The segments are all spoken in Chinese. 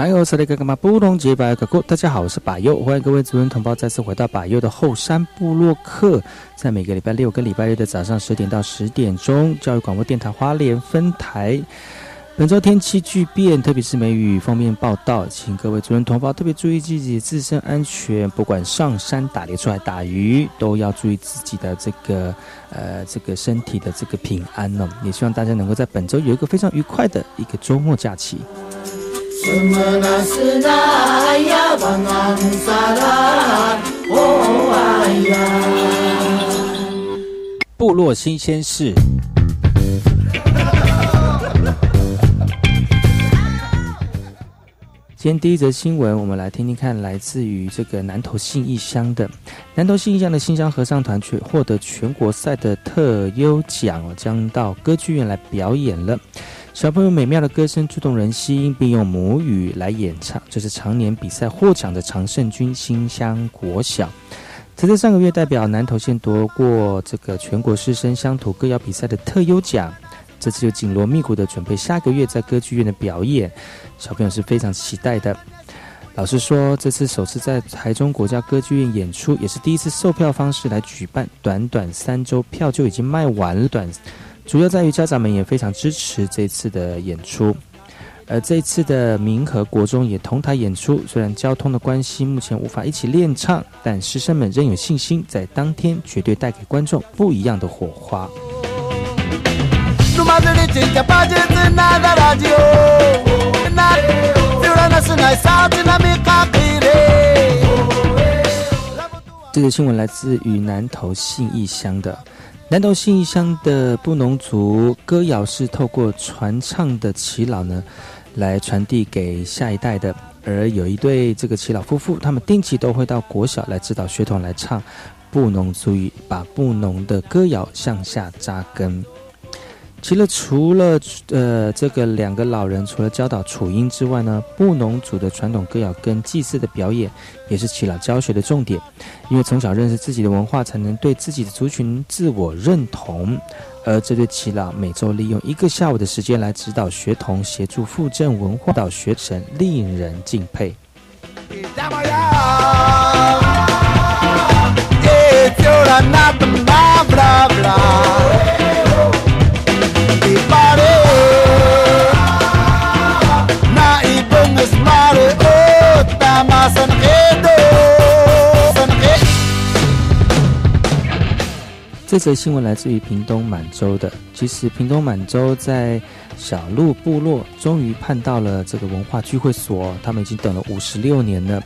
还有是那个干嘛不同节白个过？大家好，我是百佑，欢迎各位族人同胞再次回到百佑的后山部落客，在每个礼拜六跟礼拜日的早上十点到十点钟，教育广播电台花莲分台。本周天气巨变，特别是梅雨方面报道，请各位族人同胞特别注意自己自身安全，不管上山打猎出来打鱼，都要注意自己的这个呃这个身体的这个平安呢。也希望大家能够在本周有一个非常愉快的一个周末假期。部落新鲜事。今天第一则新闻，我们来听听看，来自于这个南投信义乡的南投信义乡的新乡合唱团，却获得全国赛的特优奖，将到歌剧院来表演了。小朋友美妙的歌声触动人心，并用母语来演唱，这是常年比赛获奖的常胜军新乡国小。曾在上个月代表南投县夺过这个全国师生乡土歌谣比赛的特优奖，这次就紧锣密鼓的准备下个月在歌剧院的表演，小朋友是非常期待的。老师说，这次首次在台中国家歌剧院演出，也是第一次售票方式来举办，短短三周票就已经卖完了。短。主要在于家长们也非常支持这次的演出，而这次的明和国中也同台演出。虽然交通的关系，目前无法一起练唱，但师生们仍有信心，在当天绝对带给观众不一样的火花。这个新闻来自于南投信义乡的。南投信义乡的布农族歌谣是透过传唱的耆老呢，来传递给下一代的。而有一对这个耆老夫妇，他们定期都会到国小来指导学童来唱布农族语，把布农的歌谣向下扎根。其实除了呃这个两个老人，除了教导楚音之外呢，布农族的传统歌谣跟祭祀的表演，也是耆老教学的重点。因为从小认识自己的文化，才能对自己的族群自我认同。而这对耆老每周利用一个下午的时间来指导学童，协助复振文化，导学神，令人敬佩。这则新闻来自于屏东满洲的。其实，屏东满洲在小鹿部落终于盼到了这个文化聚会所，他们已经等了五十六年了。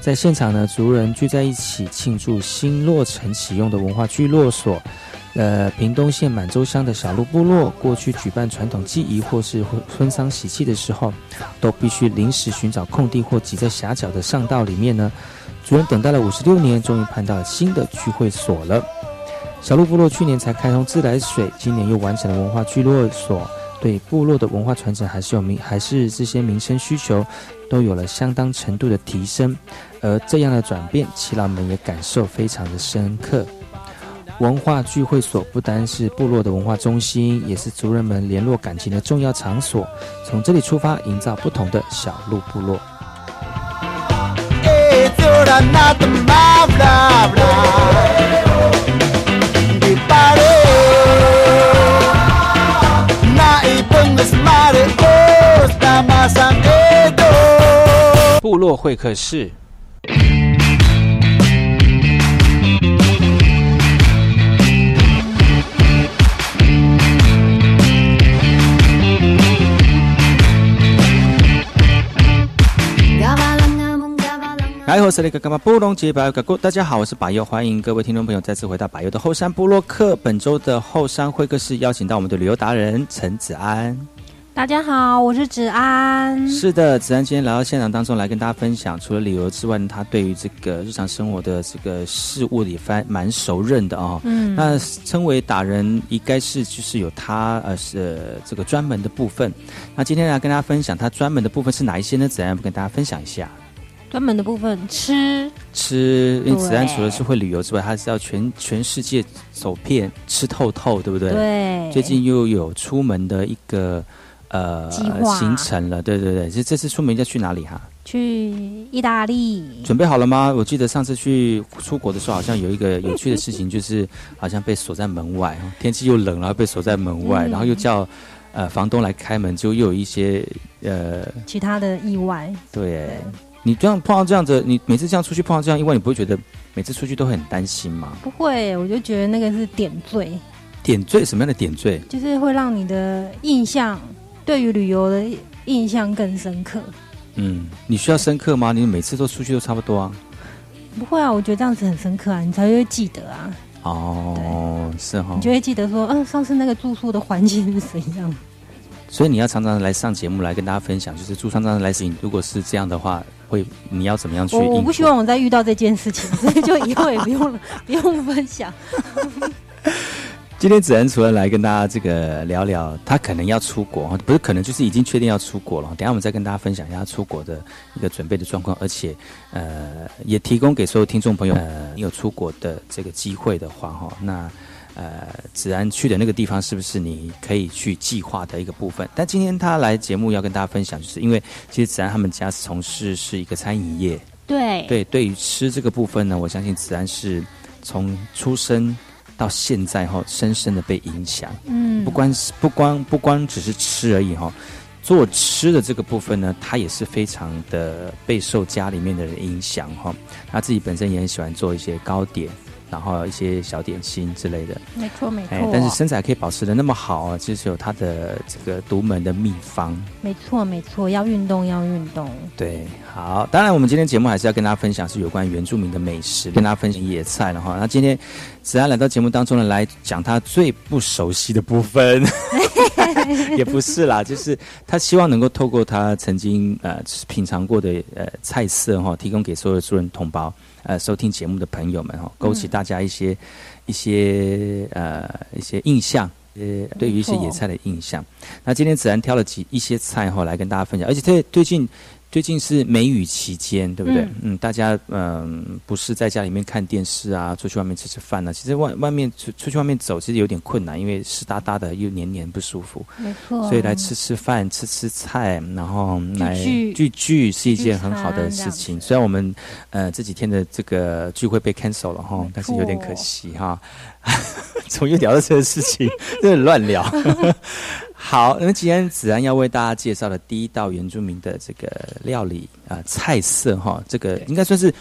在现场呢，族人聚在一起庆祝新落成启用的文化聚落所。呃，屏东县满洲乡的小鹿部落，过去举办传统祭仪或是婚丧喜庆的时候，都必须临时寻找空地或挤在狭小的上道里面呢。族人等待了五十六年，终于盼到新的聚会所了。小鹿部落去年才开通自来水，今年又完成了文化聚落所，对部落的文化传承还是有民，还是这些民生需求都有了相当程度的提升。而这样的转变，耆老们也感受非常的深刻。文化聚会所不单是部落的文化中心，也是族人们联络感情的重要场所。从这里出发，营造不同的小鹿部落。部落会客室。来，我是那个干嘛布隆杰百佑哥，大家好，我是百佑，欢迎各位听众朋友再次回到百佑的后山部落客。本周的后山会客室邀请到我们的旅游达人陈子安。大家好，我是子安。是的，子安今天来到现场当中来跟大家分享，除了旅游之外，他对于这个日常生活的这个事物也蛮蛮熟认的哦。嗯，那称为达人，应该是就是有他呃是这个专门的部分。那今天来跟大家分享他专门的部分是哪一些呢？子安跟大家分享一下。专门的部分吃吃，因为子安除了是会旅游之外，他是要全全世界走遍吃透透，对不对？对。最近又有出门的一个呃行程了，对对对。这这次出门要去哪里哈？去意大利。准备好了吗？我记得上次去出国的时候，好像有一个有趣的事情，就是 好像被锁在门外，天气又冷，然后被锁在门外，然后又叫呃房东来开门，就又有一些呃其他的意外。对。你这样碰到这样子，你每次这样出去碰到这样意外，你不会觉得每次出去都很担心吗？不会，我就觉得那个是点缀。点缀什么样的点缀？就是会让你的印象对于旅游的印象更深刻。嗯，你需要深刻吗？你每次都出去都差不多啊？不会啊，我觉得这样子很深刻啊，你才会记得啊。哦，是哈，你就会记得说，嗯，上次那个住宿的环境是怎样。所以你要常常来上节目来跟大家分享，就是住上常常来行。如果是这样的话，会你要怎么样去？我我不希望我再遇到这件事情，所以就以后也不用了 不用分享。今天子恩除了来跟大家这个聊聊，他可能要出国，不是可能就是已经确定要出国了。等下我们再跟大家分享一下出国的一个准备的状况，而且呃也提供给所有听众朋友，呃你有出国的这个机会的话哈，那。呃，子安去的那个地方是不是你可以去计划的一个部分？但今天他来节目要跟大家分享，就是因为其实子安他们家从事是一个餐饮业，对对，对于吃这个部分呢，我相信子安是从出生到现在哈，深深的被影响。嗯，不光是不光不光只是吃而已哈，做吃的这个部分呢，他也是非常的备受家里面的人影响哈。他自己本身也很喜欢做一些糕点。然后一些小点心之类的，没错没错。但是身材可以保持的那么好，其实有它的这个独门的秘方。没错没错，要运动要运动。对，好，当然我们今天节目还是要跟大家分享是有关原住民的美食，跟大家分享野菜的哈。那今天子安来到节目当中呢，来讲他最不熟悉的部分，也不是啦，就是他希望能够透过他曾经呃品尝过的呃菜色哈，提供给所有的族人同胞。呃，收听节目的朋友们哈，勾起大家一些一些呃一些印象，呃，对于一些野菜的印象。那今天子然挑了几一些菜哈，来跟大家分享，而且最最近。最近是梅雨期间，对不对？嗯，大家嗯，不是在家里面看电视啊，出去外面吃吃饭呢。其实外外面出出去外面走，其实有点困难，因为湿哒哒的，又黏黏不舒服。没错。所以来吃吃饭，吃吃菜，然后来聚聚是一件很好的事情。虽然我们呃这几天的这个聚会被 cancel 了哈，但是有点可惜哈。从又聊到这个事情，真的乱聊。好，那今天子安要为大家介绍的第一道原住民的这个料理啊菜色哈，这个应该算是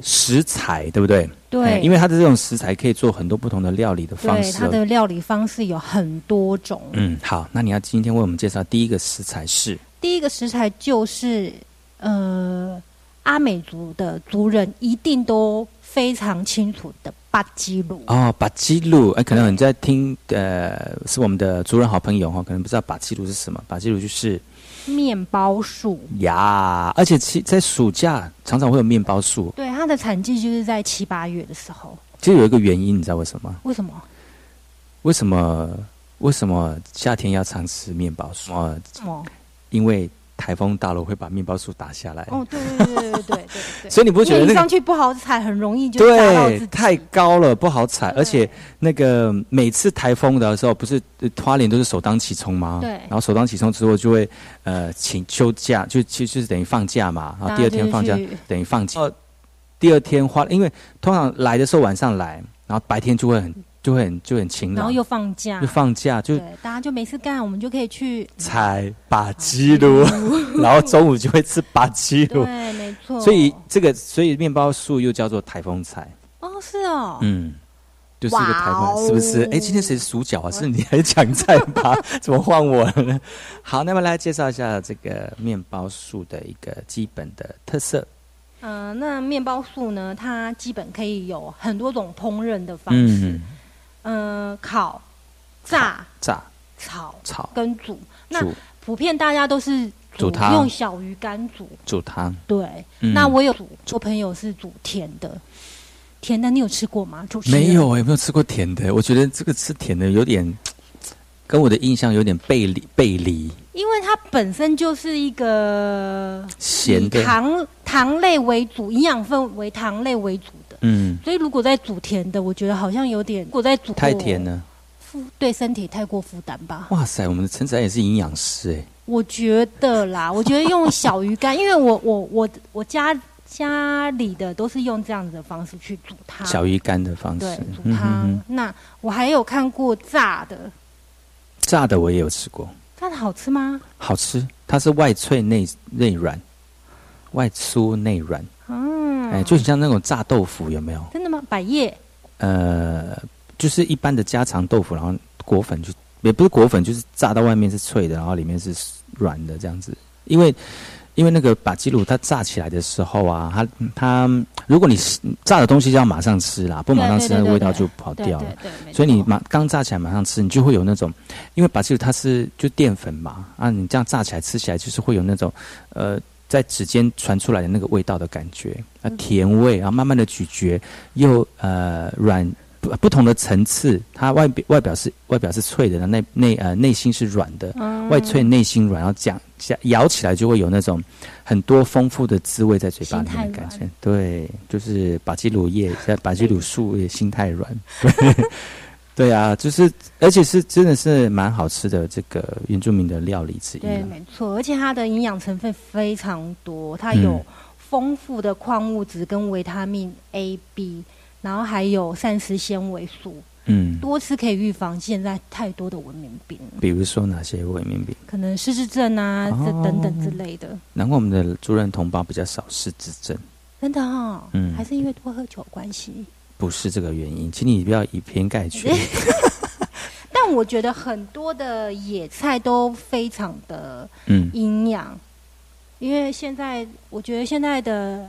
食材对不对？对，因为它的这种食材可以做很多不同的料理的方式。对它的料理方式有很多种。嗯，好，那你要今天为我们介绍第一个食材是？第一个食材就是呃阿美族的族人一定都非常清楚的。巴基鲁哦，巴基鲁哎，可能你在听呃，是我们的族人好朋友哈，可能不知道巴基鲁是什么。巴基鲁就是面包树呀，而且其在暑假常常会有面包树。对，它的产季就是在七八月的时候。其实有一个原因，你知道为什么？为什么？为什么为什么夏天要常吃面包树？哦，什么？因为台风大了会把面包树打下来。哦，对对对对对对对。所以你不觉得那个上去不好踩，很容易就打到自己。太高了不好踩，而且那个每次台风的时候，不是花莲都是首当其冲吗？对。然后首当其冲之后，就会呃请休假，就其实就是等于放假嘛。然后第二天放假，等于放假。第二天花，因为通常来的时候晚上来，然后白天就会很。就会很就很勤劳，然后又放假，又放假，就大家就没事干，我们就可以去采把鸡炉，然后中午就会吃把鸡炉，对，没错。所以这个，所以面包树又叫做台风菜。哦，是哦，嗯，就是一个台风，是不是？哎，今天谁数脚啊？是你还是抢菜吧？怎么换我了呢？好，那么来介绍一下这个面包树的一个基本的特色。嗯，那面包树呢，它基本可以有很多种烹饪的方式。嗯，烤、炸、炸、炒、炒跟煮。那普遍大家都是煮汤，用小鱼干煮。煮汤。对。那我有煮，我朋友是煮甜的。甜的你有吃过吗？煮没有，有没有吃过甜的？我觉得这个吃甜的有点跟我的印象有点背离背离。因为它本身就是一个咸的糖糖类为主，营养分为糖类为主。嗯，所以如果在煮甜的，我觉得好像有点，如果在煮太甜呢，负对身体太过负担吧。哇塞，我们的陈子安也是营养师哎。我觉得啦，我觉得用小鱼干，因为我我我我家家里的都是用这样子的方式去煮它，小鱼干的方式对煮汤。那我还有看过炸的，炸的我也有吃过，炸的好吃吗？好吃，它是外脆内内软，外酥内软。哎，就很像那种炸豆腐，有没有？真的吗？百叶？呃，就是一般的家常豆腐，然后裹粉就也不是裹粉，就是炸到外面是脆的，然后里面是软的这样子。因为因为那个把鸡卤它炸起来的时候啊，它它如果你炸的东西要马上吃啦，不马上吃，那个味道就跑掉了。所以你马刚炸起来马上吃，你就会有那种，因为把鸡卤它是就淀粉嘛，啊，你这样炸起来吃起来就是会有那种呃。在指尖传出来的那个味道的感觉啊，甜味，然后慢慢的咀嚼，又呃软不不同的层次，它外表外表是外表是脆的，内内呃内心是软的，外脆内心软，然后讲讲咬起来就会有那种很多丰富的滋味在嘴巴里面的感觉，对，就是把基鲁叶在把基鲁树也心太软。对啊，就是，而且是真的是蛮好吃的这个原住民的料理之一。对，没错，而且它的营养成分非常多，它有丰富的矿物质跟维他命 A、B，然后还有膳食纤维素。嗯，多吃可以预防现在太多的文明病。比如说哪些文明病？可能失智症啊，这等等之类的。难怪我们的主任同胞比较少失智症。真的哈，嗯，还是因为多喝酒关系。不是这个原因，请你不要以偏概全。但我觉得很多的野菜都非常的嗯营养，因为现在我觉得现在的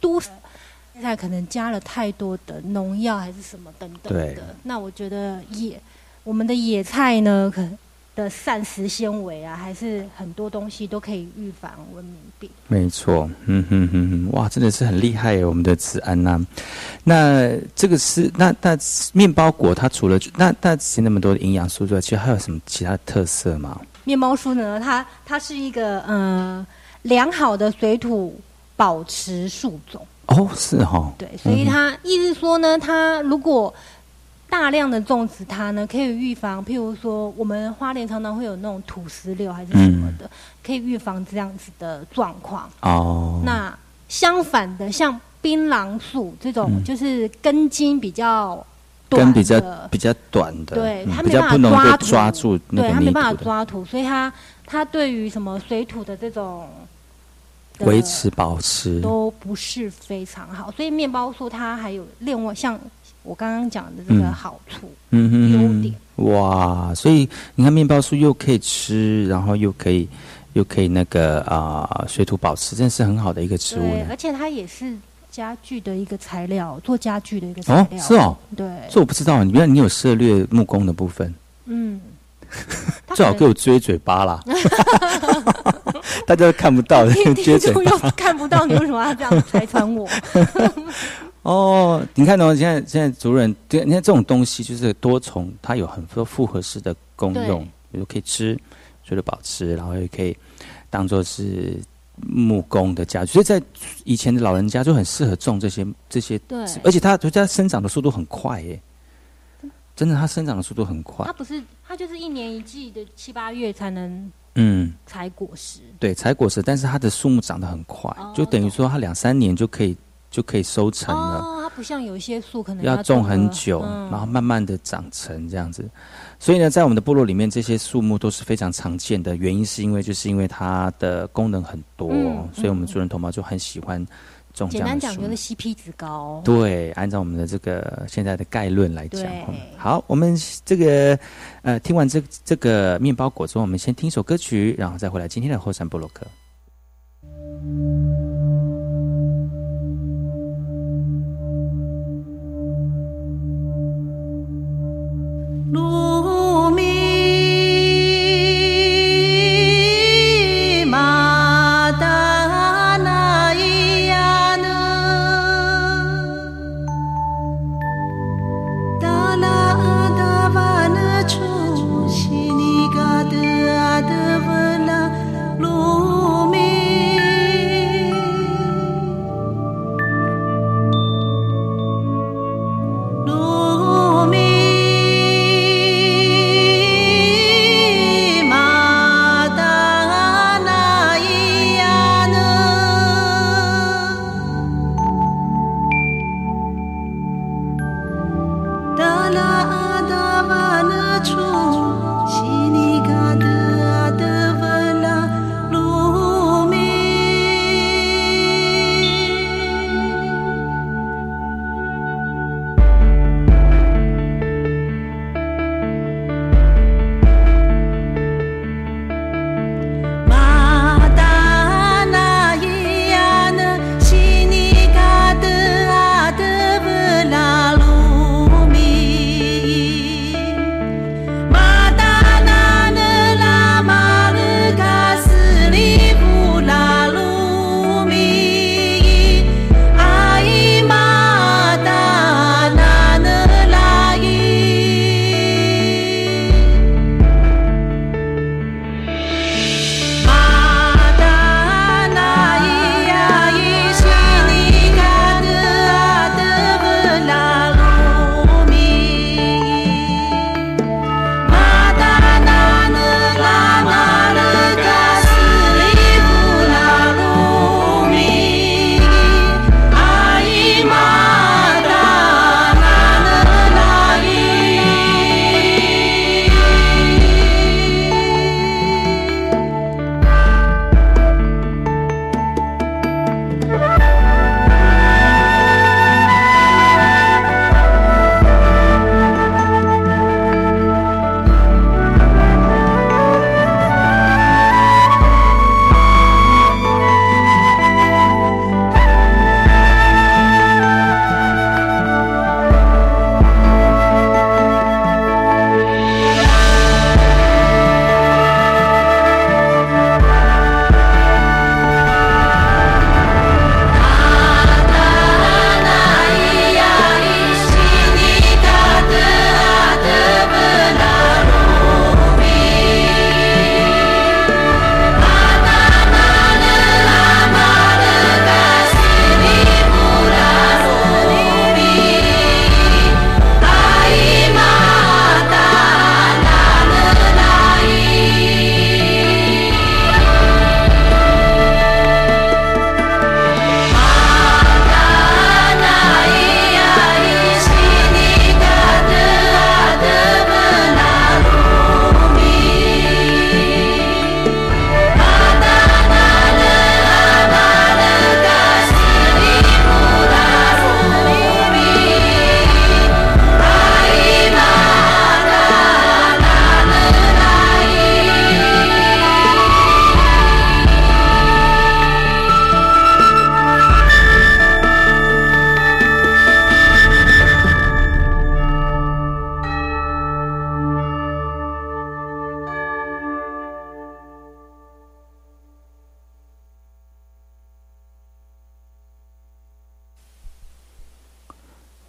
都现在可能加了太多的农药还是什么等等的。那我觉得野我们的野菜呢，可能。的膳食纤维啊，还是很多东西都可以预防文明病。没错，嗯哼哼哼，哇，真的是很厉害耶！我们的子安呐，那这个是那那面包果，它除了那那其那么多的营养素之外，其实还有什么其他的特色吗？面包树呢，它它是一个嗯良好的水土保持树种。哦，是哈。对，所以它意思说呢，它如果大量的种植它呢，可以预防，譬如说我们花莲常常会有那种土石流还是什么的，可以预防这样子的状况。哦。那相反的，像槟榔树这种，就是根茎比较根比较比较短的，对，它没办法抓住，对，它没办法抓土，所以它它对于什么水土的这种维持保持都不是非常好。所以面包树它还有另外像。我刚刚讲的这个好处，优点哇，所以你看面包树又可以吃，然后又可以又可以那个啊水土保持，真的是很好的一个植物。对，而且它也是家具的一个材料，做家具的一个材料。是哦，对，这我不知道，你原来你有涉猎木工的部分。嗯，最好给我撅嘴巴啦，大家都看不到，听听众又看不到，你为什么要这样拆穿我？哦，你看哦，现在现在主人对，你看这种东西就是多重，它有很多复合式的功用，比如可以吃，觉得保持，然后也可以当做是木工的家具。所以在以前的老人家就很适合种这些这些，对，而且它它生长的速度很快耶，真的，它生长的速度很快。它不是，它就是一年一季的七八月才能嗯采果实，对，采果实，但是它的树木长得很快，就等于说它两三年就可以。就可以收成了。哦，它不像有一些树可能要种很久，然后慢慢的长成这样子。所以呢，在我们的部落里面，这些树木都是非常常见的。原因是因为就是因为它的功能很多，所以我们族人同胞就很喜欢种简单讲就是 CP 值高。对，按照我们的这个现在的概论来讲，好，我们这个呃听完这这个面包果之后，我们先听一首歌曲，然后再回来今天的后山布洛克。路米。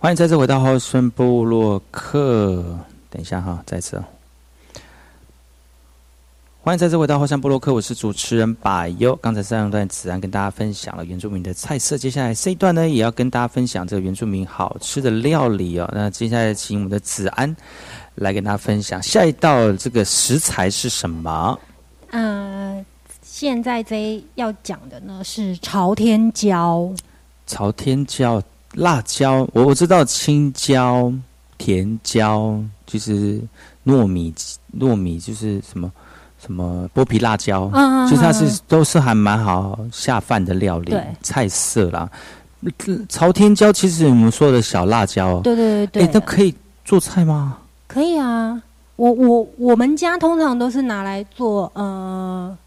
欢迎再次回到后顺部落客。等一下哈，再次。欢迎再次回到后山部落客，我是主持人百优。刚才上一段子安跟大家分享了原住民的菜色，接下来这一段呢，也要跟大家分享这个原住民好吃的料理哦。那接下来请我们的子安来跟大家分享下一道这个食材是什么？嗯，现在这要讲的呢是朝天椒。朝天椒。辣椒，我我知道青椒、甜椒，就是糯米糯米，就是什么什么剥皮辣椒，嗯，就是它是都是还蛮好下饭的料理菜色啦。朝天椒其实我们说的小辣椒，对对对对，都可以做菜吗？可以啊，我我我们家通常都是拿来做呃。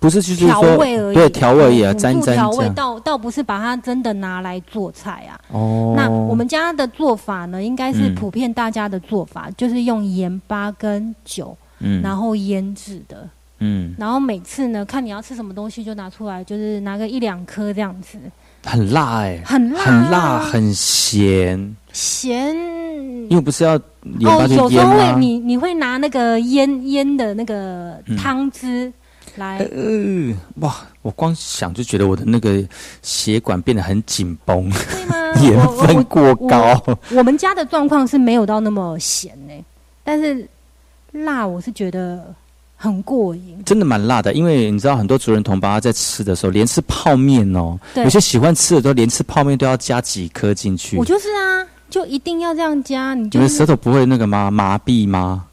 不是，就是调味而已。对，调味而已啊，沾沾调味，倒倒不是把它真的拿来做菜啊。哦。那我们家的做法呢，应该是普遍大家的做法，就是用盐巴跟酒，嗯，然后腌制的，嗯。然后每次呢，看你要吃什么东西，就拿出来，就是拿个一两颗这样子。很辣哎，很辣，很辣，很咸。咸。因为不是要哦，有时候会你你会拿那个腌腌的那个汤汁。来，呃，哇！我光想就觉得我的那个血管变得很紧绷，对吗？盐分过高。我们家的状况是没有到那么咸呢，但是辣我是觉得很过瘾，真的蛮辣的。因为你知道，很多族人同胞在吃的时候，连吃泡面哦，有些喜欢吃的都连吃泡面都要加几颗进去。我就是啊，就一定要这样加。你觉得舌头不会那个吗？麻痹吗？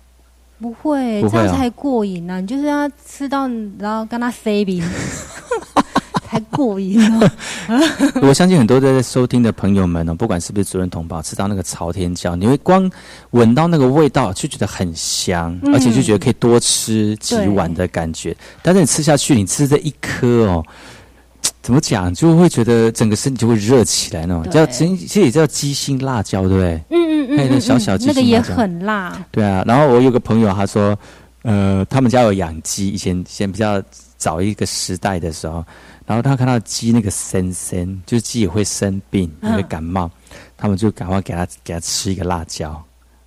不会，这样才过瘾呢。你就是要吃到，然后跟他 say 饼，才过瘾哦。我相信很多在收听的朋友们呢，不管是不是主任同胞，吃到那个朝天椒，你会光闻到那个味道就觉得很香，而且就觉得可以多吃几碗的感觉。但是你吃下去，你吃这一颗哦，怎么讲，就会觉得整个身体就会热起来那种。叫其实也叫鸡心辣椒，对不对？嗯。那个小小鸡，那个也很辣。对啊，然后我有个朋友，他说，呃，他们家有养鸡，以前先比较早一个时代的时候，然后他看到鸡那个生生，就是鸡也会生病，也会感冒，他们就赶快给他给他吃一个辣椒。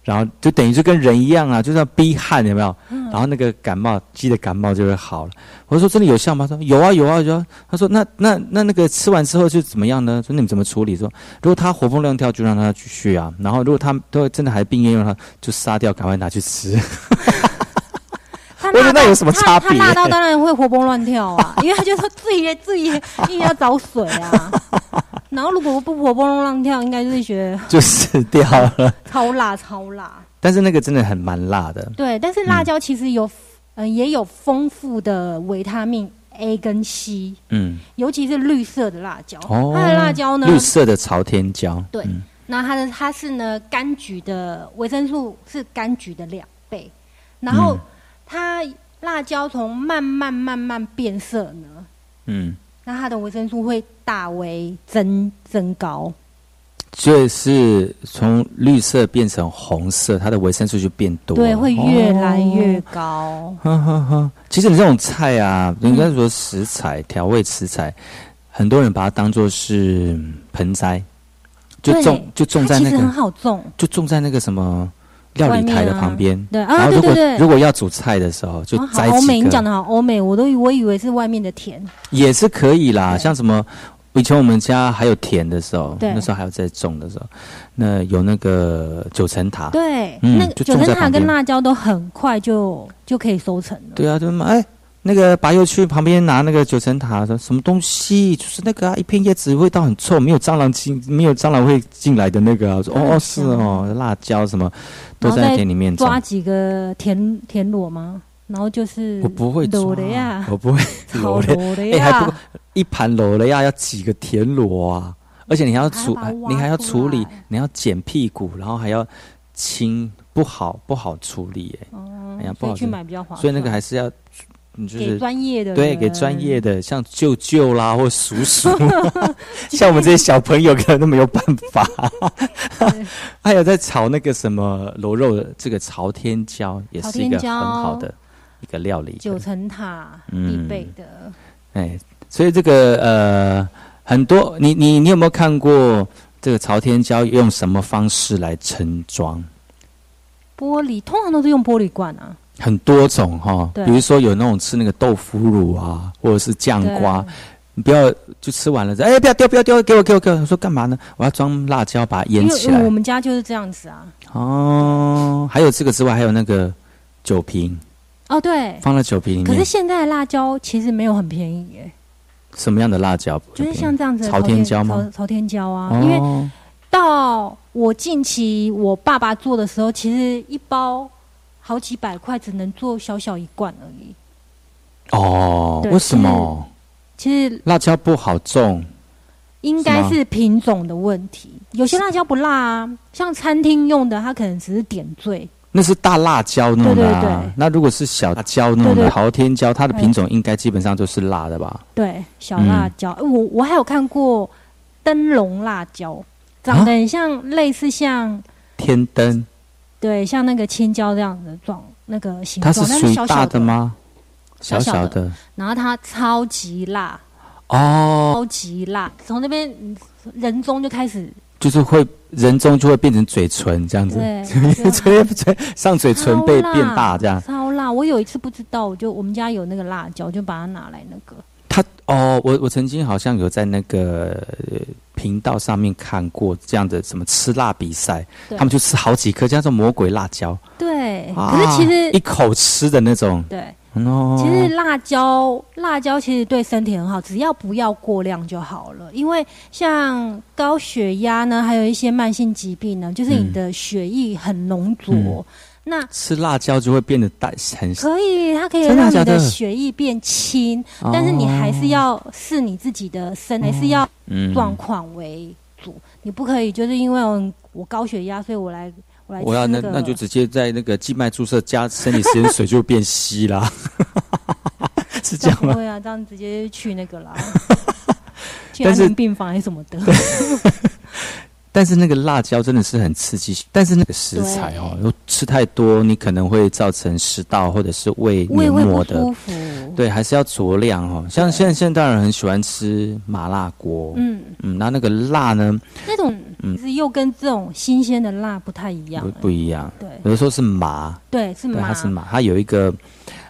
然后就等于就跟人一样啊，就是要逼汗，有没有？然后那个感冒鸡的感冒就会好了。我说真的有效吗？说有啊有啊有。啊。他说那那那那个吃完之后就怎么样呢？说你们怎么处理？说如果他活蹦乱跳就让他继续啊。然后如果他都真的还病恹恹，他就杀掉，赶快拿去吃。我觉得那有什么差别？他辣到当然会活蹦乱跳啊，因为他就说自己自己一定要找水啊。然后如果不活蹦乱跳，应该就是觉得 就死掉了。超辣，超辣！但是那个真的很蛮辣的。对，但是辣椒其实有，嗯，也有丰富的维他命 A 跟 C。嗯，尤其是绿色的辣椒，哦它的辣椒呢，绿色的朝天椒。对，那它的它是呢，柑橘的维生素是柑橘的两倍。然后它辣椒从慢慢慢慢变色呢，嗯。那它的维生素会大为增增高，就是从绿色变成红色，它的维生素就变多，对，会越来越高。其实你这种菜啊，应该说食材调味食材，很多人把它当做是盆栽，就种就种在那个很好种，就种在那个什么。料理台的旁边，对啊，对对对。如果要煮菜的时候，就摘欧美，你讲的好欧美，我都我以为是外面的田，也是可以啦。像什么以前我们家还有田的时候，那时候还有在种的时候，那有那个九层塔，对，那九层塔跟辣椒都很快就就可以收成了。对啊，就哎。那个白油去旁边拿那个九层塔，说什么东西？就是那个啊一片叶子味道很臭，没有蟑螂进，没有蟑螂会进来的那个。说哦是哦，辣椒什么都在田里面抓几个田田螺吗？然后就是我不会螺的呀，我不会 螺的呀，还不一盘螺的呀，要几个田螺啊？而且你还要处，你还要处理，你要剪屁股，然后还要清，不好不好处理哎。哦，哎呀，不好去买比较划算，所以那个还是要。给专业的对，给专业的像舅舅啦或叔叔，像我们这些小朋友可能都没有办法。还有在炒那个什么螺肉的这个朝天椒，也是一个很好的一个料理。九层塔必备的。哎，所以这个呃，很多你你你有没有看过这个朝天椒用什么方式来盛装？玻璃通常都是用玻璃罐啊。很多种哈，比如说有那种吃那个豆腐乳啊，或者是酱瓜，你不要就吃完了，哎，不要丢，不要丢，给我，给我，给我。说干嘛呢？我要装辣椒，把它腌起来。我们家就是这样子啊。哦，还有这个之外，还有那个酒瓶。哦，对，放在酒瓶里面。可是现在的辣椒其实没有很便宜耶。什么样的辣椒？就是像这样子朝天椒吗？朝天椒啊，因为到我近期我爸爸做的时候，其实一包。好几百块，只能做小小一罐而已。哦，为什么？其实辣椒不好种，应该是品种的问题。有些辣椒不辣啊，像餐厅用的，它可能只是点缀。那是大辣椒弄的啊。那如果是小辣椒弄的，朝天椒，它的品种应该基本上都是辣的吧？对，小辣椒。我我还有看过灯笼辣椒，长得很像，类似像天灯。对，像那个青椒这样的状，那个形状，它是属于大的吗？小小的，然后它超级辣哦，超级辣，从那边人中就开始，就是会人中就会变成嘴唇这样子，对，嘴嘴上嘴唇被变大这样，超辣！我有一次不知道，我就我们家有那个辣椒，就把它拿来那个。他哦，我我曾经好像有在那个频道上面看过这样的什么吃辣比赛，他们就吃好几颗，叫做魔鬼辣椒。对，可是其实一口吃的那种。对，其实辣椒辣椒其实对身体很好，只要不要过量就好了。因为像高血压呢，还有一些慢性疾病呢，就是你的血液很浓浊。那吃辣椒就会变得淡很可以，它可以让你的血液变轻，但是你还是要视你自己的身，还是要状况为主。你不可以就是因为我高血压，所以我来我来。我要那那就直接在那个静脉注射加生理盐水就变稀啦，是这样吗？对啊，这样直接去那个啦，去安宁病房还是什么的。但是那个辣椒真的是很刺激，但是那个食材哦，又吃太多你可能会造成食道或者是胃黏膜的，对，还是要酌量哦。像现在现代人很喜欢吃麻辣锅，嗯嗯，那那个辣呢？那种嗯是又跟这种新鲜的辣不太一样，不不一样。对，有的时候是麻，对，是麻，它是麻，它有一个。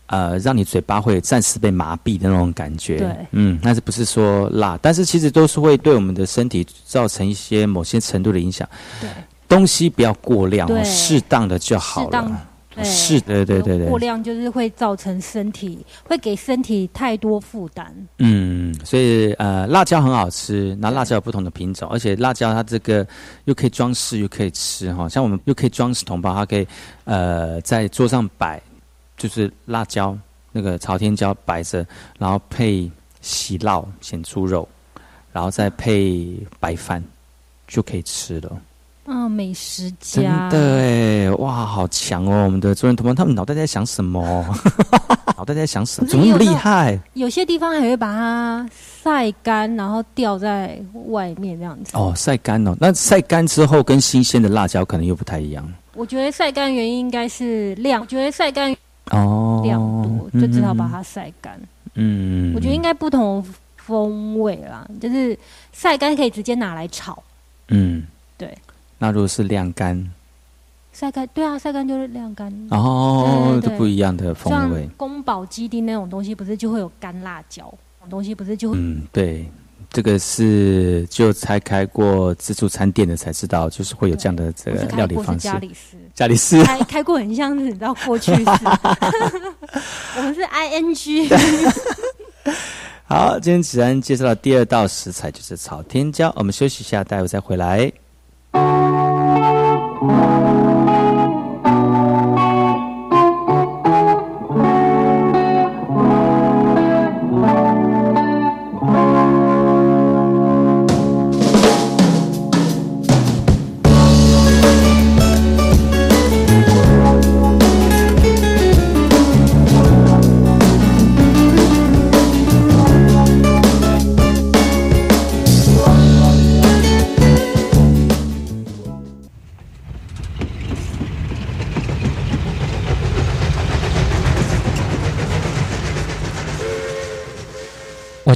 呃，让你嘴巴会暂时被麻痹的那种感觉，对，嗯，但是不是说辣，但是其实都是会对我们的身体造成一些某些程度的影响。对，东西不要过量，适当的就好了。是，对对对对，过量就是会造成身体会给身体太多负担。嗯，所以呃，辣椒很好吃，那辣椒有不同的品种，而且辣椒它这个又可以装饰又可以吃哈，像我们又可以装饰同胞，它可以呃在桌上摆。就是辣椒，那个朝天椒摆着，然后配喜酪咸猪肉，然后再配白饭，就可以吃了。啊，美食家，真的哎，哇，好强哦！我们的中人同胞，他们脑袋在想什么？脑袋在想什么？怎么那么厉害？有些地方还会把它晒干，然后吊在外面这样子。哦，晒干哦，那晒干之后跟新鲜的辣椒可能又不太一样。我觉得晒干原因应该是量，我觉得晒干。哦，量多就只好把它晒干。嗯，我觉得应该不同风味啦，就是晒干可以直接拿来炒。嗯，对。那如果是晾干，晒干对啊，晒干就是晾干。哦，都不一样的风味。宫保鸡丁那种东西，不是就会有干辣椒？东西不是就会嗯对。这个是就才开过自助餐店的才知道，就是会有这样的这个料理方式。加里斯，加里斯开开过很像是你知道过去式。我们是 I N G。好，今天子安介绍的第二道食材就是朝天椒。我们休息一下，待会再回来。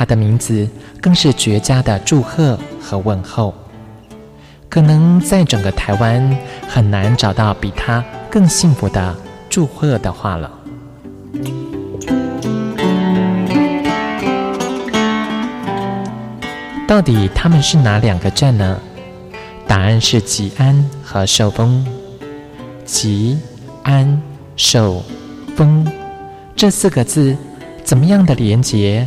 他的名字更是绝佳的祝贺和问候，可能在整个台湾很难找到比他更幸福的祝贺的话了。到底他们是哪两个镇呢？答案是吉安和寿丰。吉安寿丰这四个字，怎么样的连结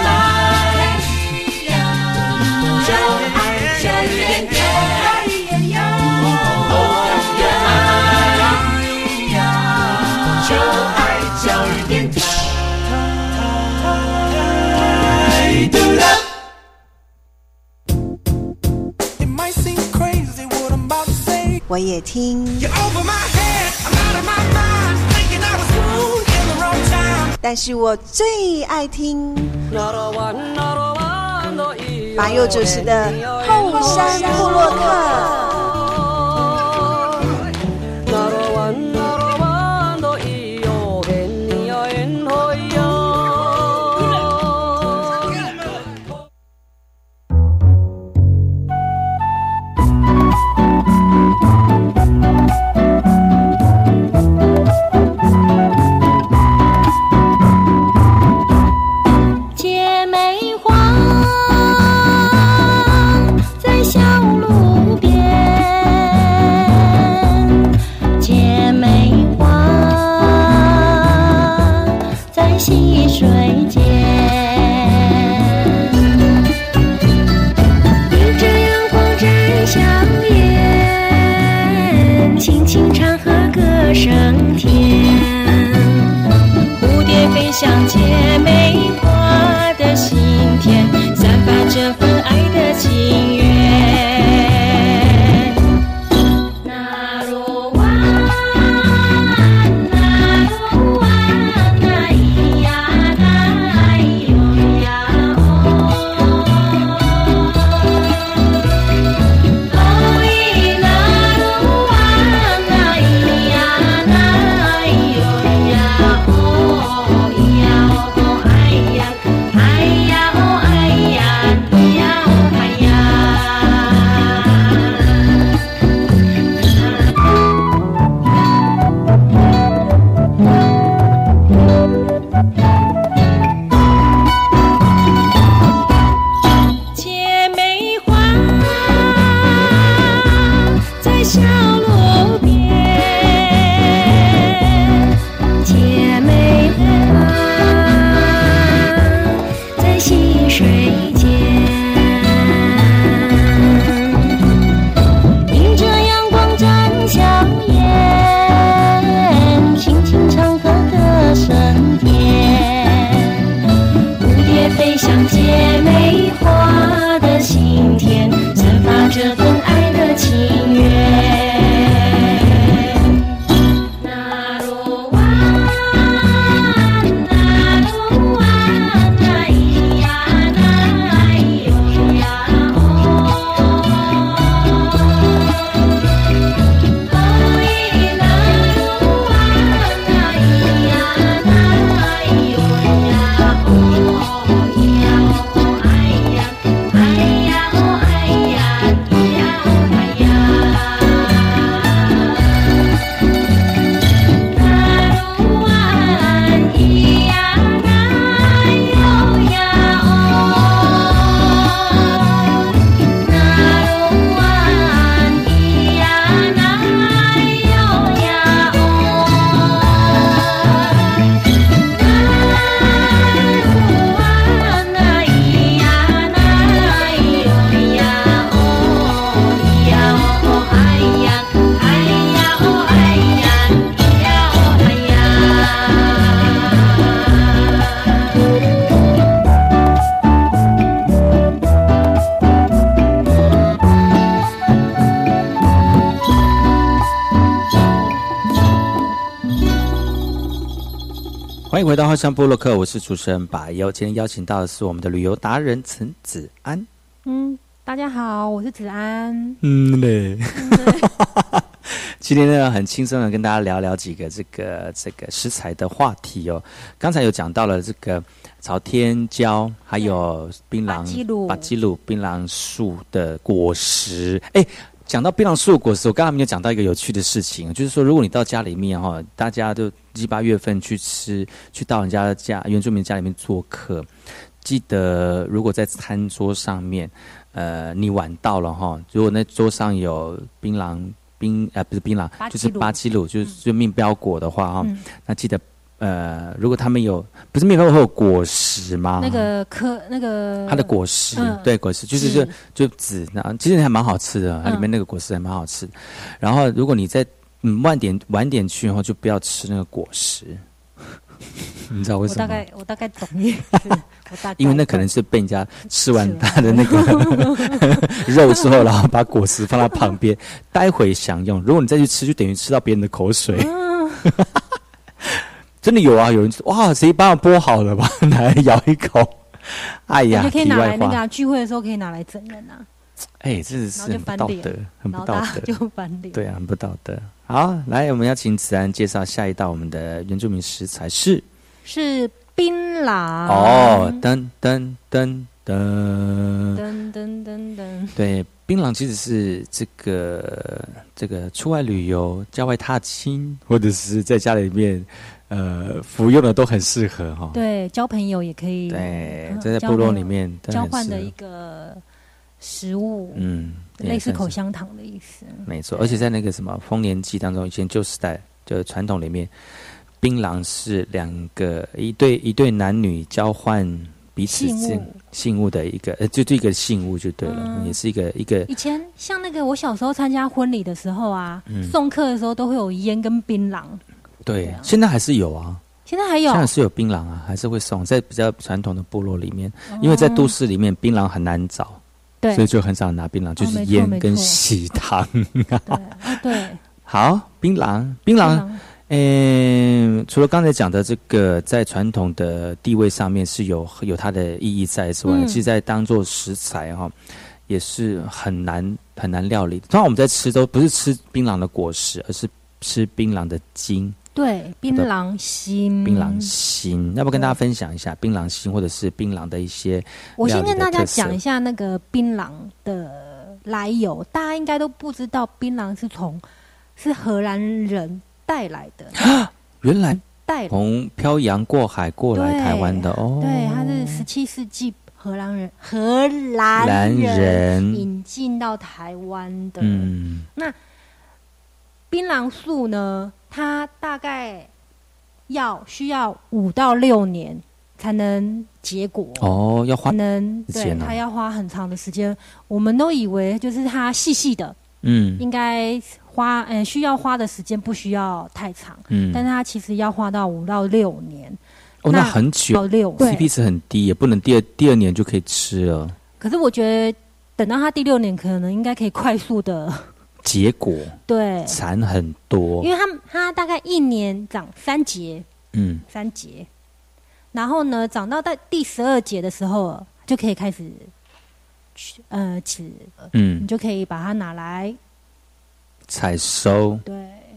我也听，但是我最爱听。马佑主持的《后山部落客》。欢迎回到花香部落克，我是主持人百优。今天邀请到的是我们的旅游达人陈子安。嗯，大家好，我是子安。嗯嘞，今天呢，很轻松的跟大家聊聊几个这个这个食材的话题哦。刚才有讲到了这个朝天椒，还有槟榔、巴基鲁、槟榔树的果实。哎。讲到槟榔树果实，我刚才没有讲到一个有趣的事情，就是说，如果你到家里面哈，大家都七八月份去吃，去到人家的家原住民家里面做客，记得如果在餐桌上面，呃，你晚到了哈，如果那桌上有槟榔槟呃不是槟榔，就是巴基鲁，就是就面标果的话哈，那记得。呃，如果他们有不是面包会有果实吗？那个颗那个它的果实，对果实就是就就籽，那其实还蛮好吃的，它里面那个果实还蛮好吃。然后如果你在嗯晚点晚点去，然后就不要吃那个果实。你知道为什么？我大概我大概懂意思，我大因为那可能是被人家吃完它的那个肉之后，然后把果实放到旁边，待会享用。如果你再去吃，就等于吃到别人的口水。真的有啊！有人哇，谁帮我剥好了吧？拿 来咬一口。哎呀，可以拿来那个聚会的时候可以拿来整人啊。哎，这是很不道德，很不道德，就翻脸。对啊，很不道德。好，来，我们要请子安介绍下一道我们的原住民食材是是槟榔哦，噔噔噔噔噔噔噔噔。对，槟榔其实是这个这个出外旅游、郊外踏青，或者是在家里面。呃，服用的都很适合哈。对，交朋友也可以。对，在部落里面交换的一个食物，嗯，类似口香糖的意思。没错，而且在那个什么丰年祭当中，以前旧时代就是传统里面，槟榔是两个一对一对男女交换彼此信信物的一个呃，就这个信物就对了，也是一个一个。以前像那个我小时候参加婚礼的时候啊，送客的时候都会有烟跟槟榔。对，现在还是有啊。现在还有，现在是有槟榔啊，还是会送在比较传统的部落里面，因为在都市里面槟榔很难找，对，所以就很少拿槟榔，就是烟跟喜糖。对，好，槟榔，槟榔，嗯，除了刚才讲的这个在传统的地位上面是有有它的意义在之外，其实在当做食材哈，也是很难很难料理。通常我们在吃都不是吃槟榔的果实，而是吃槟榔的茎。对，槟榔心，槟榔心，要不跟大家分享一下槟榔心，或者是槟榔的一些。我先跟大家讲一下那个槟榔的来由，大家应该都不知道，槟榔是从是荷兰人带来的。原来带从漂洋过海过来台湾的哦。对，他是十七世纪荷兰人，荷兰人引进到台湾的。嗯，那槟榔树呢？它大概要需要五到六年才能结果哦，要花能对它要花很长的时间。我们都以为就是它细细的，嗯，应该花嗯需要花的时间不需要太长，嗯，但是它其实要花到五到六年哦，那很久六，CP 值很低，也不能第二第二年就可以吃了。可是我觉得等到它第六年，可能应该可以快速的。结果对。产很多，因为它它大概一年长三节，嗯，三节，然后呢，长到在第十二节的时候就可以开始去呃吃，嗯，你就可以把它拿来。采收，对，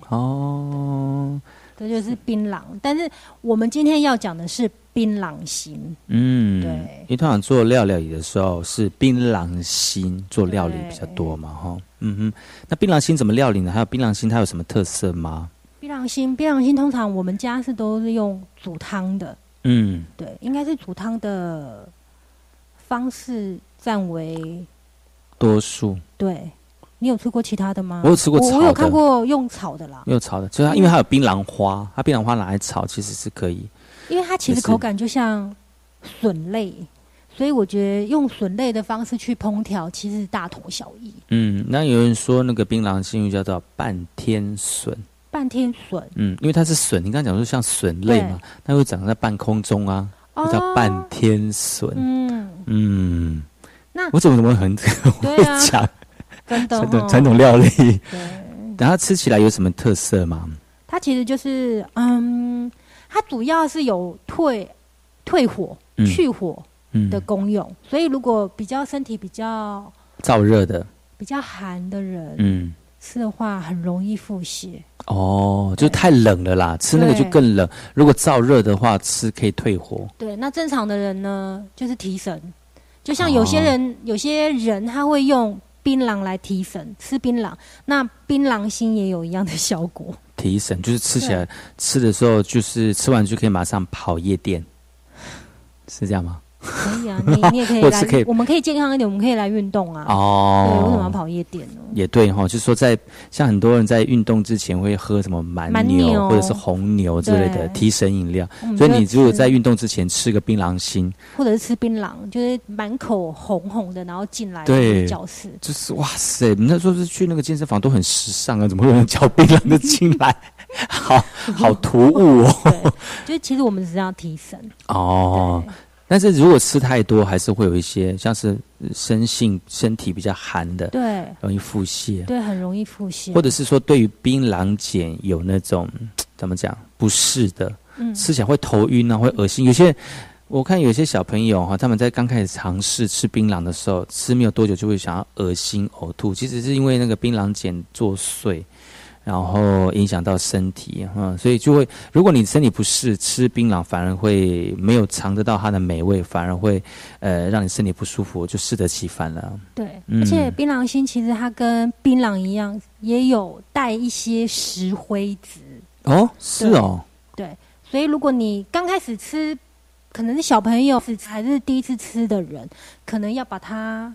哦，这就是槟榔，但是我们今天要讲的是。槟榔心，嗯，对，因为通常做料理的时候是槟榔心做料理比较多嘛，哈，嗯哼，那槟榔心怎么料理呢？还有槟榔心它有什么特色吗？槟榔心，槟榔心通常我们家是都是用煮汤的，嗯，对，应该是煮汤的方式占为多数。对，你有吃过其他的吗？我有吃过，我有看过用炒的啦，用炒的，就是它，因为它有槟榔花，它槟榔花拿来炒其实是可以。因为它其实口感就像笋类，所以我觉得用笋类的方式去烹调，其实大同小异。嗯，那有人说那个槟榔新语叫做半天笋，半天笋。嗯，因为它是笋，你刚刚讲说像笋类嘛，它会长在半空中啊，叫半天笋。嗯嗯，那我怎么怎么很 会讲？真的传统料理。对，等它吃起来有什么特色吗？它其实就是嗯。它主要是有退退火、去火的功用。所以如果比较身体比较燥热的、比较寒的人，嗯。吃的话很容易腹泻哦，就太冷了啦，吃那个就更冷。如果燥热的话，吃可以退火。对，那正常的人呢，就是提神。就像有些人，有些人他会用槟榔来提神，吃槟榔，那槟榔心也有一样的效果。提神就是吃起来吃的时候，就是吃完就可以马上跑夜店，是这样吗？可以啊，你你也可以来，我们可以健康一点，我们可以来运动啊。哦，对，为什么要跑夜店呢？也对哈，就是说在像很多人在运动之前会喝什么蛮牛或者是红牛之类的提神饮料，所以你如果在运动之前吃个槟榔心，或者是吃槟榔，就是满口红红的，然后进来对教室，就是哇塞，那说是去那个健身房都很时尚啊，怎么会有人嚼槟榔的进来？好好突兀哦。对，就是其实我们只是要提神哦。但是如果吃太多，还是会有一些像是生性身体比较寒的，对，容易腹泻，对，很容易腹泻，或者是说对于槟榔碱有那种怎么讲不适的，嗯，吃起来会头晕啊，会恶心。有些我看有些小朋友哈，他们在刚开始尝试吃槟榔的时候，吃没有多久就会想要恶心呕吐，其实是因为那个槟榔碱作祟。然后影响到身体，哈，所以就会，如果你身体不适，吃槟榔反而会没有尝得到它的美味，反而会，呃，让你身体不舒服，就适得其反了。对，而且槟榔心其实它跟槟榔一样，也有带一些石灰质。哦，是哦。对，所以如果你刚开始吃，可能是小朋友是还是第一次吃的人，可能要把它。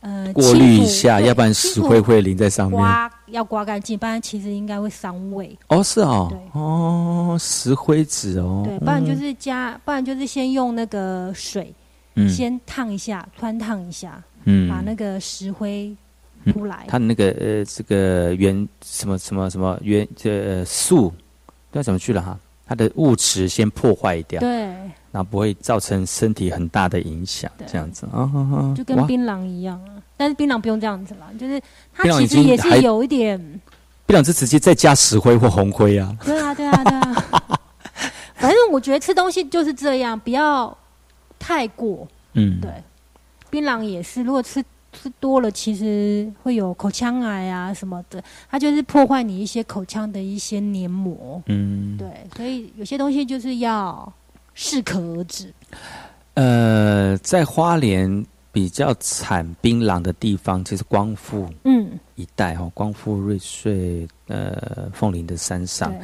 呃，过滤一下，要不然石灰会淋在上面。刮要刮干净，不然其实应该会伤胃。哦，是哦，对，哦，石灰纸哦，对，不然就是加，不然就是先用那个水，先烫一下，穿烫一下，嗯，把那个石灰出来。它那个呃，这个原什么什么什么原这素，要怎么去了哈？它的物质先破坏掉，对，然后不会造成身体很大的影响，这样子啊，就跟槟榔一样啊。但是槟榔不用这样子啦，就是它其实也是有一点。槟榔是直接再加石灰或红灰啊。对啊，对啊，对啊。反正我觉得吃东西就是这样，不要太过。嗯，对。槟榔也是，如果吃。吃多了，其实会有口腔癌啊什么的，它就是破坏你一些口腔的一些黏膜。嗯，对，所以有些东西就是要适可而止。呃，在花莲比较产槟榔的地方，其实光复嗯一带哈，光复瑞穗呃凤林的山上。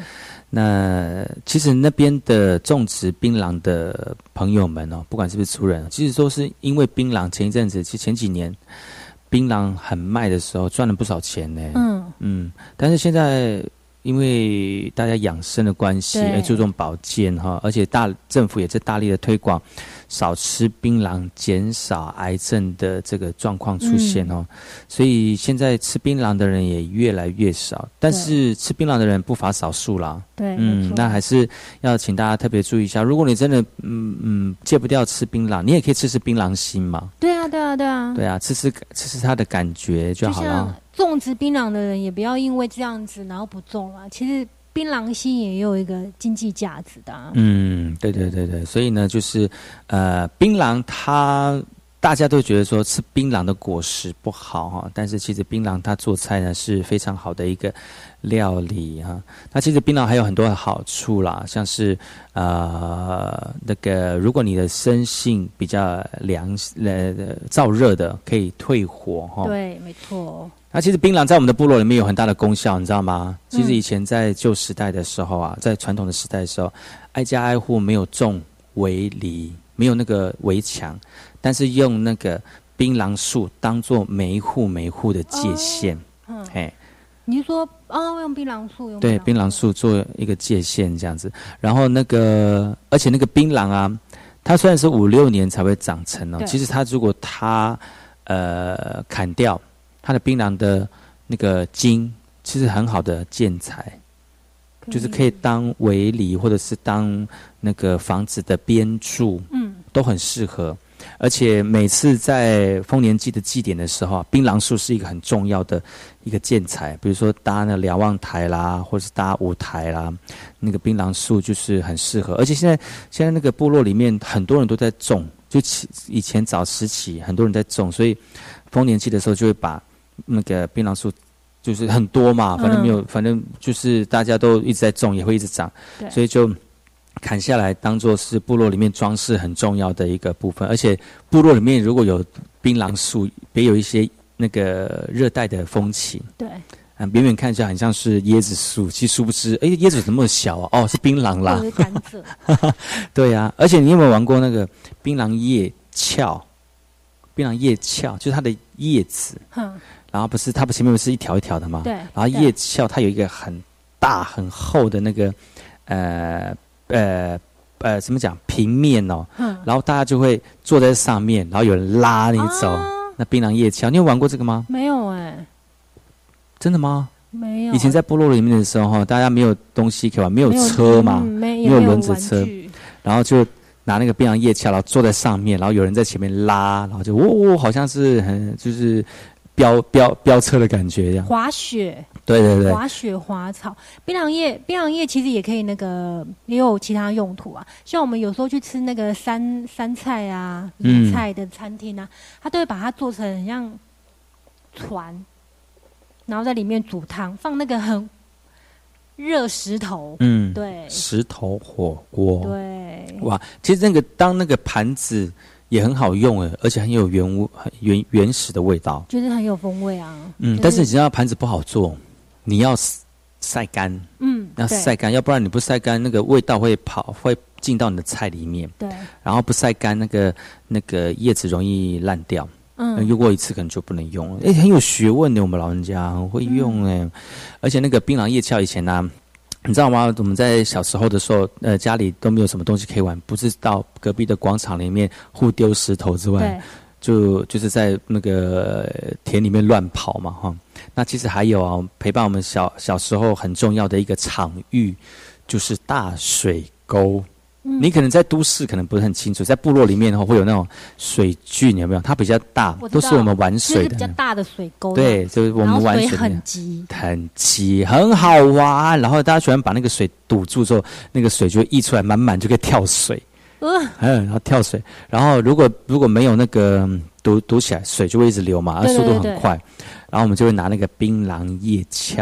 那其实那边的种植槟榔的朋友们哦，不管是不是族人，其实说是因为槟榔前一阵子，其实前几年槟榔很卖的时候，赚了不少钱呢。嗯嗯，但是现在因为大家养生的关系，也注重保健哈，而且大政府也在大力的推广。少吃槟榔，减少癌症的这个状况出现哦。所以现在吃槟榔的人也越来越少，但是吃槟榔的人不乏少数啦。对，嗯，那还是要请大家特别注意一下。如果你真的嗯嗯戒不掉吃槟榔，你也可以吃吃槟榔心嘛。对啊，对啊，对啊。对啊，吃吃吃吃它的感觉就好了。种植槟榔的人也不要因为这样子然后不种了。其实。槟榔心也有一个经济价值的。嗯，对对对对，所以呢，就是呃，槟榔它大家都觉得说吃槟榔的果实不好哈，但是其实槟榔它做菜呢是非常好的一个料理哈。那其实槟榔还有很多的好处啦，像是呃那个如果你的生性比较凉呃燥热的，可以退火哈。对，没错。那其实槟榔在我们的部落里面有很大的功效，你知道吗？其实以前在旧时代的时候啊，在传统的时代的时候，挨家挨户没有种围篱，没有那个围墙，但是用那个槟榔树当做每一户每一户的界限。嗯，嘿，你是说哦，用槟榔树用？对，槟榔树做一个界限这样子。然后那个，而且那个槟榔啊，它虽然是五六年才会长成哦，其实它如果它呃砍掉。它的槟榔的那个茎其实很好的建材，就是可以当围篱或者是当那个房子的边柱，嗯，都很适合。而且每次在丰年祭的祭典的时候，槟榔树是一个很重要的一个建材。比如说搭那瞭望台啦，或者是搭舞台啦，那个槟榔树就是很适合。而且现在现在那个部落里面很多人都在种，就以前早时期很多人在种，所以丰年祭的时候就会把那个槟榔树就是很多嘛，反正没有，反正就是大家都一直在种，也会一直长，所以就。砍下来当做是部落里面装饰很重要的一个部分，而且部落里面如果有槟榔树，别有一些那个热带的风情。对，啊，远远看起来很像是椰子树，其实殊不知，哎，椰子怎么那么小啊？哦，是槟榔啦。甘蔗。对呀，而且你有没有玩过那个槟榔叶鞘？槟榔叶鞘就是它的叶子，然后不是它不前面不是一条一条的吗？对。然后叶鞘它有一个很大很厚的那个，呃。呃呃，怎么讲平面哦？嗯，然后大家就会坐在上面，然后有人拉你走。那槟榔叶鞘，你有玩过这个吗？没有哎，真的吗？没有。以前在部落里面的时候，哈，大家没有东西可以玩，没有车嘛，没有轮子车，然后就拿那个槟榔叶鞘，然后坐在上面，然后有人在前面拉，然后就呜，好像是很就是飙飙飙车的感觉一样。滑雪。对对对，滑雪滑草，槟榔叶，槟榔叶其实也可以那个，也有其他用途啊。像我们有时候去吃那个山山菜啊、野菜的餐厅啊，他都会把它做成很像船，然后在里面煮汤，放那个很热石头，嗯，对，石头火锅，对，哇，其实那个当那个盘子。也很好用诶，而且很有原物、原原始的味道，就是很有风味啊。嗯，但是你知道盘子不好做，你要晒干。嗯，要晒干，要不然你不晒干，那个味道会跑，会进到你的菜里面。对，然后不晒干，那个那个叶子容易烂掉。嗯，用过一次可能就不能用了。哎，很有学问的，我们老人家很会用哎，而且那个槟榔叶鞘以前呢。你知道吗？我们在小时候的时候，呃，家里都没有什么东西可以玩，不是到隔壁的广场里面互丢石头之外，就就是在那个田里面乱跑嘛，哈。那其实还有啊，陪伴我们小小时候很重要的一个场域，就是大水沟。你可能在都市可能不是很清楚，在部落里面的话会有那种水郡，有没有？它比较大，都是我们玩水的。比较大的水沟。对，就是我们玩水很急，很急，很好玩。然后大家喜欢把那个水堵住之后，那个水就溢出来，满满就可以跳水。嗯，然后跳水。然后如果如果没有那个堵堵起来，水就会一直流嘛，而速度很快。然后我们就会拿那个槟榔叶鞘，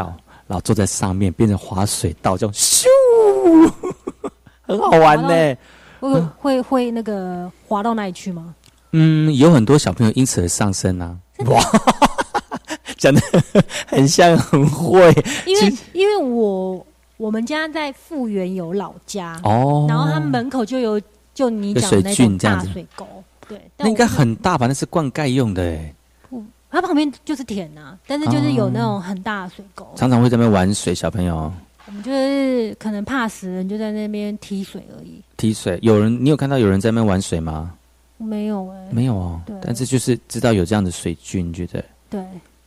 然后坐在上面，变成滑水道，这种咻。很好玩呢，会会会那个滑到哪里去吗？嗯，有很多小朋友因此而上升啊！哇，讲的很像很会，因为因为我我们家在富源有老家哦，然后他门口就有就你讲的那种大水沟，对，那应该很大吧？那是灌溉用的哎，不，它旁边就是田呐，但是就是有那种很大的水沟，常常会在那边玩水，小朋友。我们就是可能怕死人，就在那边提水而已。提水，有人你有看到有人在那边玩水吗？没有哎，没有哦。对，但是就是知道有这样的水菌，觉得对。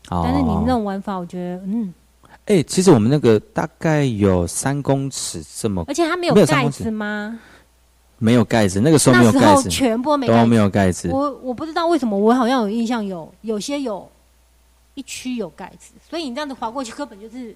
哦。但是你那种玩法，我觉得嗯。哎，其实我们那个大概有三公尺这么，而且它没有盖子吗？没有盖子，那个时候没有盖子，全部都没有盖子。我我不知道为什么，我好像有印象有有些有一区有盖子，所以你这样子划过去，根本就是。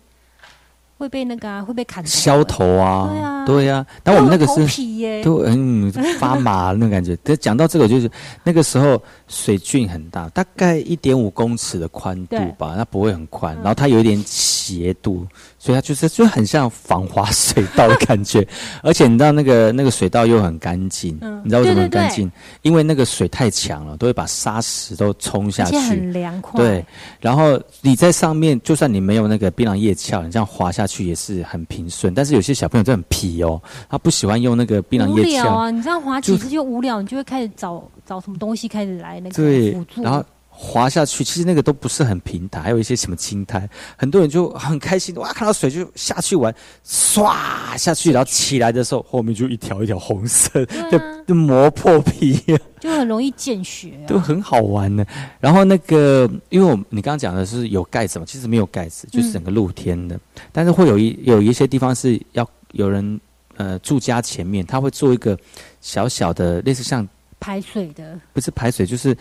会被那个啊，会被砍削头啊，对啊，对呀。但我们那个是都嗯发麻那感觉。但讲到这个，就是那个时候水郡很大，大概一点五公尺的宽度吧，那不会很宽。然后它有一点斜度，所以它就是就很像防滑水道的感觉。而且你知道那个那个水道又很干净，你知道为什么很干净？因为那个水太强了，都会把沙石都冲下去，很凉快。对，然后你在上面，就算你没有那个槟榔叶鞘，你这样滑下去。也是很平顺，但是有些小朋友就很皮哦，他不喜欢用那个槟榔叶鞘啊。你这样滑几次就无聊，你就会开始找找什么东西开始来那个辅助，然后滑下去。其实那个都不是很平坦，还有一些什么青苔，很多人就很开心哇，看到水就下去玩，唰下去，然后起来的时候后面就一条一条红色，就就 磨破皮。就很容易见血，都很好玩的。然后那个，因为我你刚刚讲的是有盖子嘛，其实没有盖子，就是整个露天的。但是会有一有一些地方是要有人呃住家前面，他会做一个小小的类似像排水的，不是排水，就是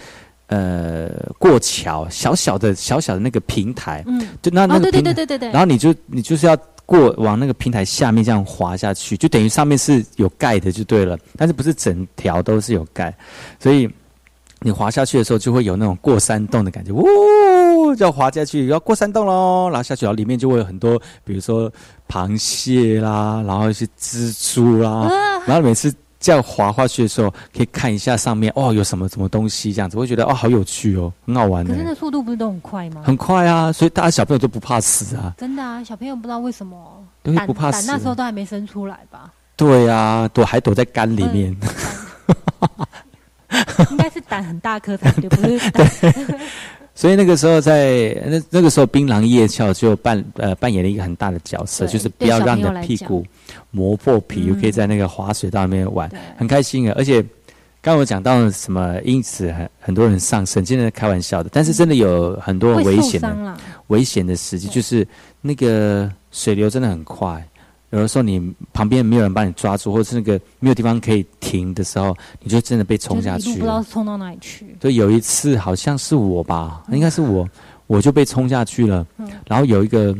呃过桥，小小的小小的那个平台，嗯，就那那个平台，对对对对对，然后你就你就是要过往那个平台下面这样滑下去，就等于上面是有盖的就对了，但是不是整条都是有盖，所以你滑下去的时候就会有那种过山洞的感觉，呜，就要滑下去，要过山洞喽，然后下去，然后里面就会有很多，比如说螃蟹啦，然后一些蜘蛛啦，然后每次。这样滑滑去的时候，可以看一下上面哦，有什么什么东西这样子，会觉得哦，好有趣哦，很好玩。可是那速度不是都很快吗？很快啊，所以大家小朋友都不怕死啊。真的啊，小朋友不知道为什么都不怕死，那时候都还没生出来吧？对啊，躲还躲在肝里面。应该是胆很大颗才对，不是？对。所以那个时候在那那个时候，槟榔叶鞘就扮呃扮演了一个很大的角色，就是不要让你的屁股磨破皮，又可以在那个滑水道里面玩，很开心啊！而且刚刚我讲到什么，因此很很多人上身，真的开玩笑的，但是真的有很多危险的危险的时机，就是那个水流真的很快。有的时候你旁边没有人帮你抓住，或者是那个没有地方可以停的时候，你就真的被冲下去。不知道冲到哪里去。对，有一次好像是我吧，应该是我，我就被冲下去了。嗯。然后有一个，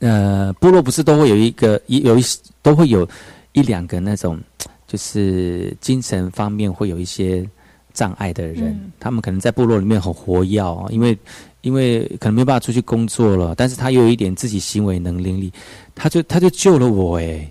呃，部落不是都会有一个，一有一都会有一两个那种，就是精神方面会有一些障碍的人，他们可能在部落里面很活跃因为。因为可能没办法出去工作了，但是他又有一点自己行为能力，他就他就救了我哎，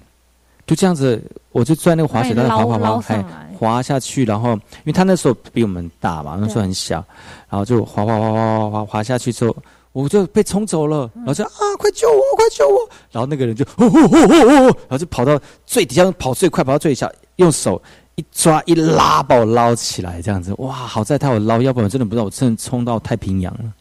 就这样子，我就在那个滑雪道滑滑滑，还滑下去，然后因为他那时候比我们大嘛，那时候很小，然后就滑滑滑滑滑滑滑下去之后，我就被冲走了，然后就啊，快救我，快救我！然后那个人就呼呼呼呼呼，然后就跑到最底下，跑最快，跑到最下，用手一抓一拉，把我捞起来，这样子，哇，好在他有捞，要不然真的不知道我真的冲到太平洋了。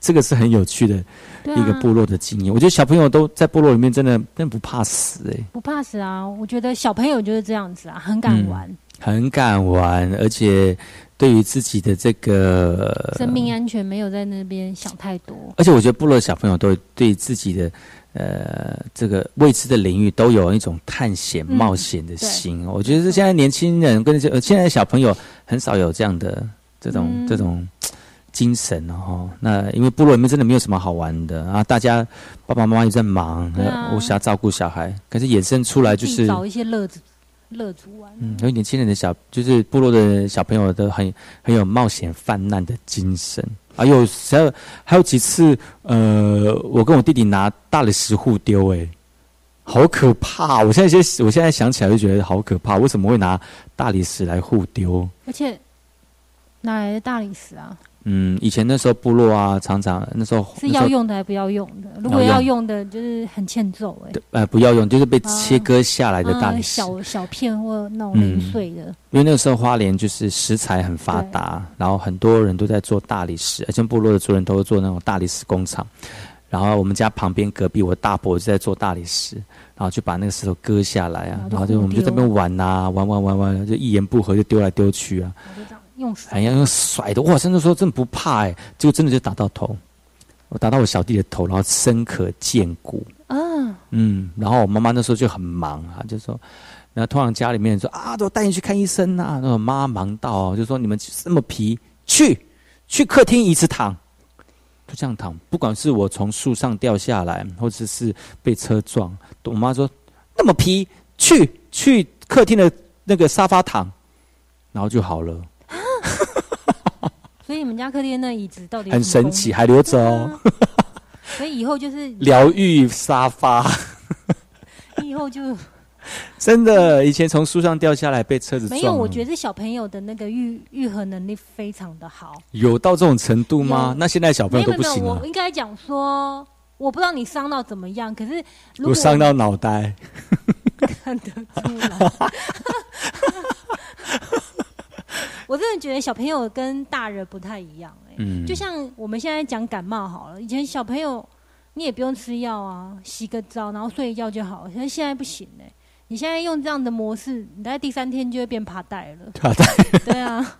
这个是很有趣的一个部落的经验。我觉得小朋友都在部落里面，真的真不怕死哎，不怕死啊！我觉得小朋友就是这样子啊，很敢玩，很敢玩，而且对于自己的这个生命安全没有在那边想太多。而且我觉得部落小朋友都对自己的呃这个未知的领域都有一种探险冒险的心。我觉得是现在年轻人跟这现在小朋友很少有这样的这种这种。精神哦，那因为部落里面真的没有什么好玩的啊，大家爸爸妈妈也在忙，无暇照顾小孩，可是衍生出来就是找一些乐子乐。嗯，有年轻人的小，就是部落的小朋友都很很有冒险泛滥的精神。还有还有还有几次，呃，我跟我弟弟拿大理石互丢，哎，好可怕！我现在先，我现在想起来就觉得好可怕，为什么会拿大理石来互丢？而且哪来的大理石啊？嗯，以前那时候部落啊，常常那时候是要用的还不要用的？如果要用的，就是很欠揍哎。呃，不要用，就是被切割下来的大理石，小小片或那种零碎的。因为那个时候花莲就是石材很发达，然后很多人都在做大理石，而且部落的族人都做那种大理石工厂。然后我们家旁边隔壁，我大伯就在做大理石，然后就把那个石头割下来啊，然后就我们就在那边玩呐，玩玩玩玩，就一言不合就丢来丢去啊。用哎呀，用甩的哇！真的说真的不怕哎，结果真的就打到头，我打到我小弟的头，然后深可见骨。啊嗯，然后我妈妈那时候就很忙啊，就说，然后通常家里面说啊，都带你去看医生呐。那种妈忙到就说你们这么皮，去去客厅椅子躺，就这样躺。不管是我从树上掉下来，或者是被车撞，我妈说那么皮，去去客厅的那个沙发躺，然后就好了。所以你们家客厅那椅子到底很神奇，还留着哦。所以以后就是疗愈沙发。你 以后就 真的，以前从树上掉下来被车子撞。没有，我觉得小朋友的那个愈愈合能力非常的好。有到这种程度吗？那现在小朋友都不行了。我应该讲说，我不知道你伤到怎么样，可是如果伤到脑袋，看得出来。我真的觉得小朋友跟大人不太一样哎，就像我们现在讲感冒好了，以前小朋友你也不用吃药啊，洗个澡然后睡一觉就好，可是现在不行哎，你现在用这样的模式，你在第三天就会变爬带了。爬带。对啊。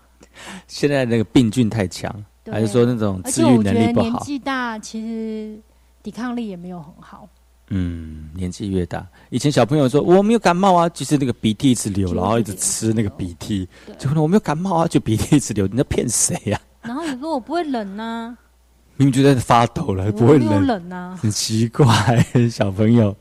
现在那个病菌太强，还是说那种治愈能力不好？年纪大其实抵抗力也没有很好。嗯，年纪越大，以前小朋友说我没有感冒啊，就是那个鼻涕一直流，然后一直吃那个鼻涕，就可能我没有感冒啊，就鼻涕一直流，你在骗谁呀？然后你说我不会冷啊，明明就在发抖了，不会冷。很奇怪，小朋友。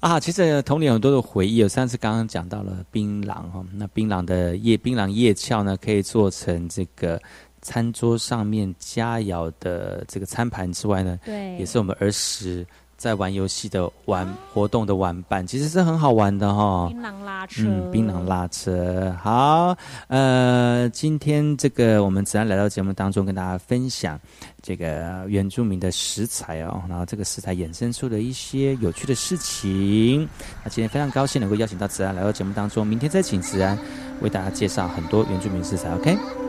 啊，其实童年很多的回忆，有上次刚刚讲到了槟榔哈，那槟榔的叶槟榔叶鞘呢，可以做成这个餐桌上面佳肴的这个餐盘之外呢，对，也是我们儿时。在玩游戏的玩活动的玩伴，其实是很好玩的哈。槟榔拉车，嗯，槟榔拉车。好，呃，今天这个我们子安来到节目当中，跟大家分享这个原住民的食材哦，然后这个食材衍生出的一些有趣的事情。那今天非常高兴能够邀请到子安来到节目当中，明天再请子安为大家介绍很多原住民食材。OK。